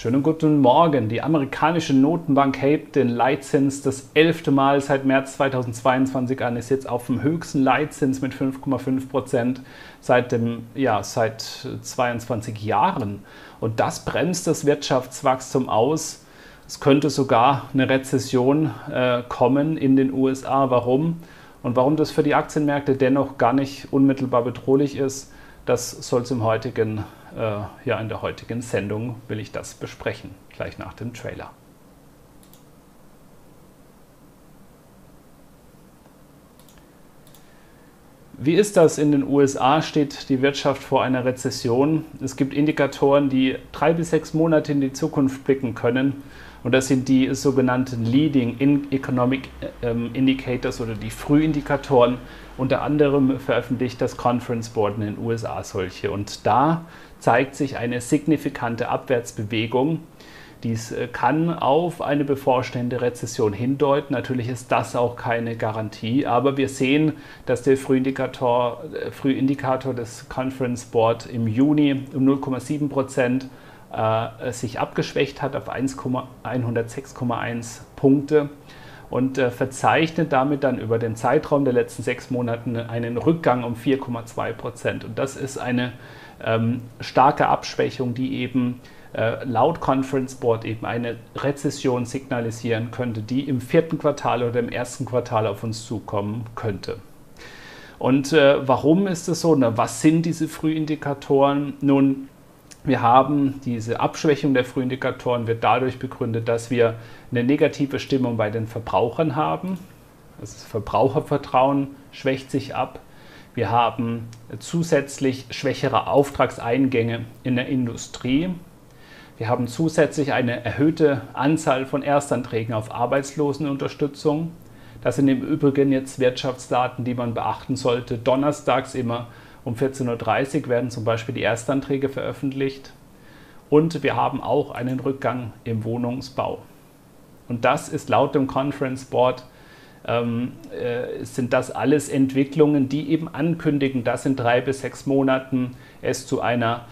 Schönen guten Morgen. Die amerikanische Notenbank hebt den Leitzins das elfte Mal seit März 2022 an, ist jetzt auf dem höchsten Leitzins mit 5,5 Prozent seit, ja, seit 22 Jahren. Und das bremst das Wirtschaftswachstum aus. Es könnte sogar eine Rezession äh, kommen in den USA. Warum? Und warum das für die Aktienmärkte dennoch gar nicht unmittelbar bedrohlich ist, das soll es im heutigen, äh, ja, in der heutigen Sendung will ich das besprechen, gleich nach dem Trailer. Wie ist das in den USA? Steht die Wirtschaft vor einer Rezession? Es gibt Indikatoren, die drei bis sechs Monate in die Zukunft blicken können. Und das sind die sogenannten Leading Economic ähm, Indicators oder die Frühindikatoren. Unter anderem veröffentlicht das Conference Board in den USA solche. Und da zeigt sich eine signifikante Abwärtsbewegung. Dies äh, kann auf eine bevorstehende Rezession hindeuten. Natürlich ist das auch keine Garantie, aber wir sehen, dass der Frühindikator, äh, Frühindikator des Conference Board im Juni um 0,7 Prozent äh, sich abgeschwächt hat auf 106,1 Punkte und äh, verzeichnet damit dann über den Zeitraum der letzten sechs Monate einen Rückgang um 4,2 Prozent. Und das ist eine ähm, starke Abschwächung, die eben äh, laut Conference Board eben eine Rezession signalisieren könnte, die im vierten Quartal oder im ersten Quartal auf uns zukommen könnte. Und äh, warum ist es so? Na, was sind diese Frühindikatoren? Nun, wir haben diese Abschwächung der Frühindikatoren wird dadurch begründet, dass wir eine negative Stimmung bei den Verbrauchern haben. Das Verbrauchervertrauen schwächt sich ab. Wir haben zusätzlich schwächere Auftragseingänge in der Industrie. Wir haben zusätzlich eine erhöhte Anzahl von Erstanträgen auf Arbeitslosenunterstützung. Das sind im Übrigen jetzt Wirtschaftsdaten, die man beachten sollte. Donnerstags immer um 14.30 Uhr werden zum Beispiel die Erstanträge veröffentlicht. Und wir haben auch einen Rückgang im Wohnungsbau. Und das ist laut dem Conference Board, ähm, äh, sind das alles Entwicklungen, die eben ankündigen, dass in drei bis sechs Monaten es zu einer,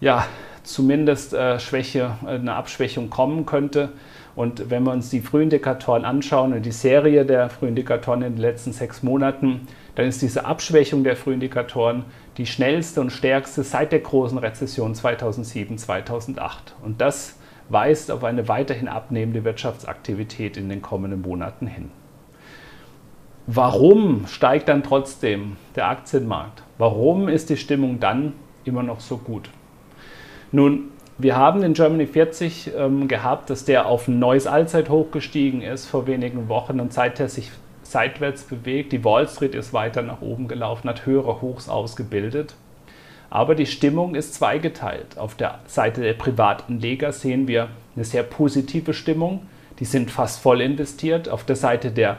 ja, zumindest äh, Schwäche, äh, eine Abschwächung kommen könnte. Und wenn wir uns die Frühindikatoren anschauen und die Serie der Frühindikatoren in den letzten sechs Monaten, dann ist diese Abschwächung der Frühindikatoren die schnellste und stärkste seit der großen Rezession 2007, 2008. Und das weist auf eine weiterhin abnehmende Wirtschaftsaktivität in den kommenden Monaten hin. Warum steigt dann trotzdem der Aktienmarkt? Warum ist die Stimmung dann immer noch so gut? Nun, wir haben den Germany 40 ähm, gehabt, dass der auf ein neues Allzeithoch gestiegen ist vor wenigen Wochen und seither sich seitwärts bewegt. Die Wall Street ist weiter nach oben gelaufen, hat höhere Hochs ausgebildet. Aber die Stimmung ist zweigeteilt. Auf der Seite der Privatanleger sehen wir eine sehr positive Stimmung. Die sind fast voll investiert. Auf der Seite der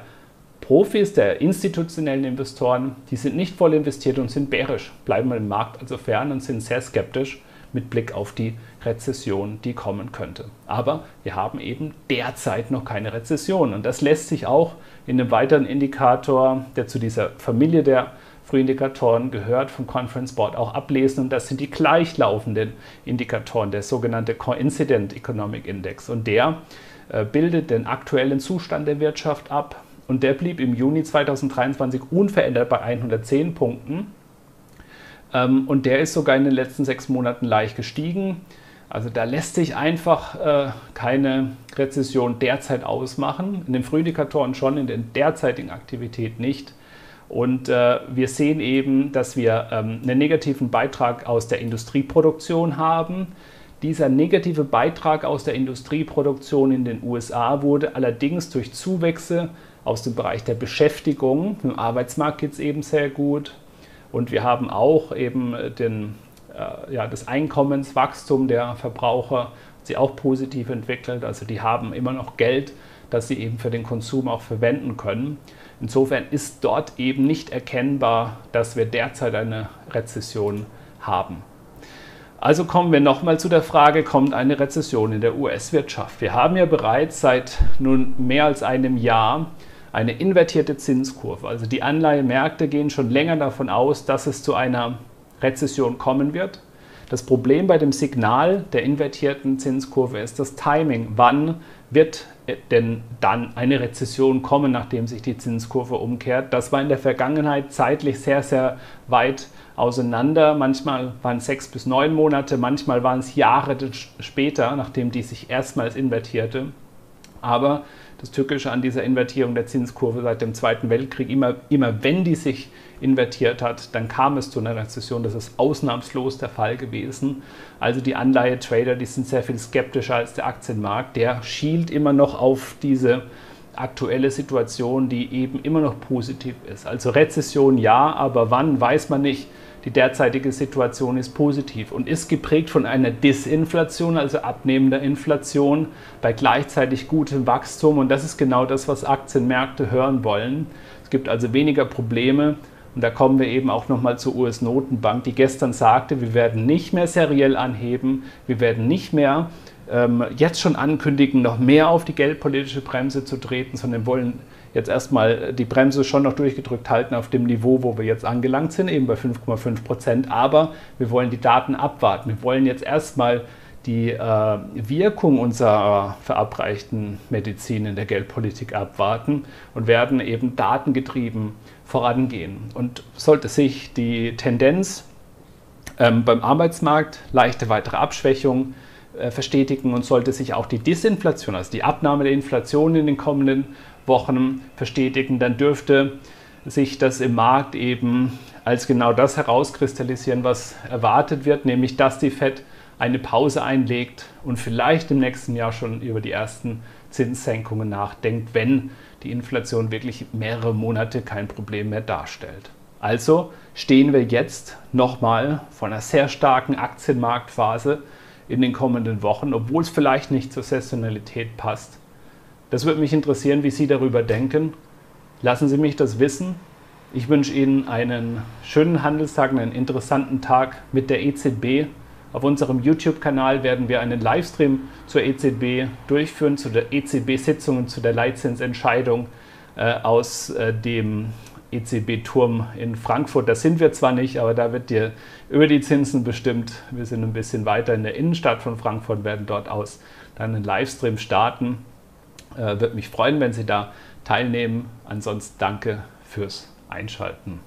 Profis, der institutionellen Investoren, die sind nicht voll investiert und sind bärisch, bleiben im Markt also fern und sind sehr skeptisch mit Blick auf die Rezession, die kommen könnte. Aber wir haben eben derzeit noch keine Rezession. Und das lässt sich auch in einem weiteren Indikator, der zu dieser Familie der Frühindikatoren gehört, vom Conference Board auch ablesen. Und das sind die gleichlaufenden Indikatoren, der sogenannte Coincident Economic Index. Und der äh, bildet den aktuellen Zustand der Wirtschaft ab. Und der blieb im Juni 2023 unverändert bei 110 Punkten und der ist sogar in den letzten sechs Monaten leicht gestiegen. Also da lässt sich einfach äh, keine Rezession derzeit ausmachen. In den Frühindikatoren schon, in der derzeitigen Aktivität nicht. Und äh, wir sehen eben, dass wir ähm, einen negativen Beitrag aus der Industrieproduktion haben. Dieser negative Beitrag aus der Industrieproduktion in den USA wurde allerdings durch Zuwächse aus dem Bereich der Beschäftigung, im Arbeitsmarkt geht es eben sehr gut, und wir haben auch eben den, äh, ja, das Einkommenswachstum der Verbraucher sie auch positiv entwickelt. Also die haben immer noch Geld, das sie eben für den Konsum auch verwenden können. Insofern ist dort eben nicht erkennbar, dass wir derzeit eine Rezession haben. Also kommen wir nochmal zu der Frage, kommt eine Rezession in der US-Wirtschaft? Wir haben ja bereits seit nun mehr als einem Jahr eine invertierte Zinskurve. Also die Anleihemärkte gehen schon länger davon aus, dass es zu einer Rezession kommen wird. Das Problem bei dem Signal der invertierten Zinskurve ist das Timing. Wann wird denn dann eine Rezession kommen, nachdem sich die Zinskurve umkehrt? Das war in der Vergangenheit zeitlich sehr, sehr weit auseinander. Manchmal waren es sechs bis neun Monate, manchmal waren es Jahre später, nachdem die sich erstmals invertierte. Aber das Tückische an dieser Invertierung der Zinskurve seit dem Zweiten Weltkrieg, immer, immer wenn die sich invertiert hat, dann kam es zu einer Rezession. Das ist ausnahmslos der Fall gewesen. Also die Anleihetrader, die sind sehr viel skeptischer als der Aktienmarkt. Der schielt immer noch auf diese aktuelle Situation, die eben immer noch positiv ist. Also Rezession ja, aber wann weiß man nicht. Die derzeitige Situation ist positiv und ist geprägt von einer Disinflation, also abnehmender Inflation bei gleichzeitig gutem Wachstum. Und das ist genau das, was Aktienmärkte hören wollen. Es gibt also weniger Probleme. Und da kommen wir eben auch nochmal zur US-Notenbank, die gestern sagte, wir werden nicht mehr seriell anheben, wir werden nicht mehr ähm, jetzt schon ankündigen, noch mehr auf die geldpolitische Bremse zu treten, sondern wollen jetzt erstmal die Bremse schon noch durchgedrückt halten auf dem Niveau, wo wir jetzt angelangt sind, eben bei 5,5 Prozent. Aber wir wollen die Daten abwarten. Wir wollen jetzt erstmal die äh, Wirkung unserer verabreichten Medizin in der Geldpolitik abwarten und werden eben datengetrieben vorangehen. Und sollte sich die Tendenz ähm, beim Arbeitsmarkt, leichte weitere Abschwächung, äh, verstetigen und sollte sich auch die Disinflation, also die Abnahme der Inflation in den kommenden Wochen verstetigen, dann dürfte sich das im Markt eben als genau das herauskristallisieren, was erwartet wird, nämlich dass die Fed eine Pause einlegt und vielleicht im nächsten Jahr schon über die ersten Zinssenkungen nachdenkt, wenn die Inflation wirklich mehrere Monate kein Problem mehr darstellt. Also stehen wir jetzt nochmal vor einer sehr starken Aktienmarktphase in den kommenden Wochen, obwohl es vielleicht nicht zur Saisonalität passt. Das würde mich interessieren, wie Sie darüber denken. Lassen Sie mich das wissen. Ich wünsche Ihnen einen schönen Handelstag, einen interessanten Tag mit der EZB. Auf unserem YouTube-Kanal werden wir einen Livestream zur EZB durchführen, zu der EZB-Sitzung und zu der Leitzinsentscheidung äh, aus äh, dem EZB-Turm in Frankfurt. Da sind wir zwar nicht, aber da wird dir über die Zinsen bestimmt. Wir sind ein bisschen weiter in der Innenstadt von Frankfurt, werden dort aus dann einen Livestream starten. Äh, Würde mich freuen, wenn Sie da teilnehmen. Ansonsten danke fürs Einschalten.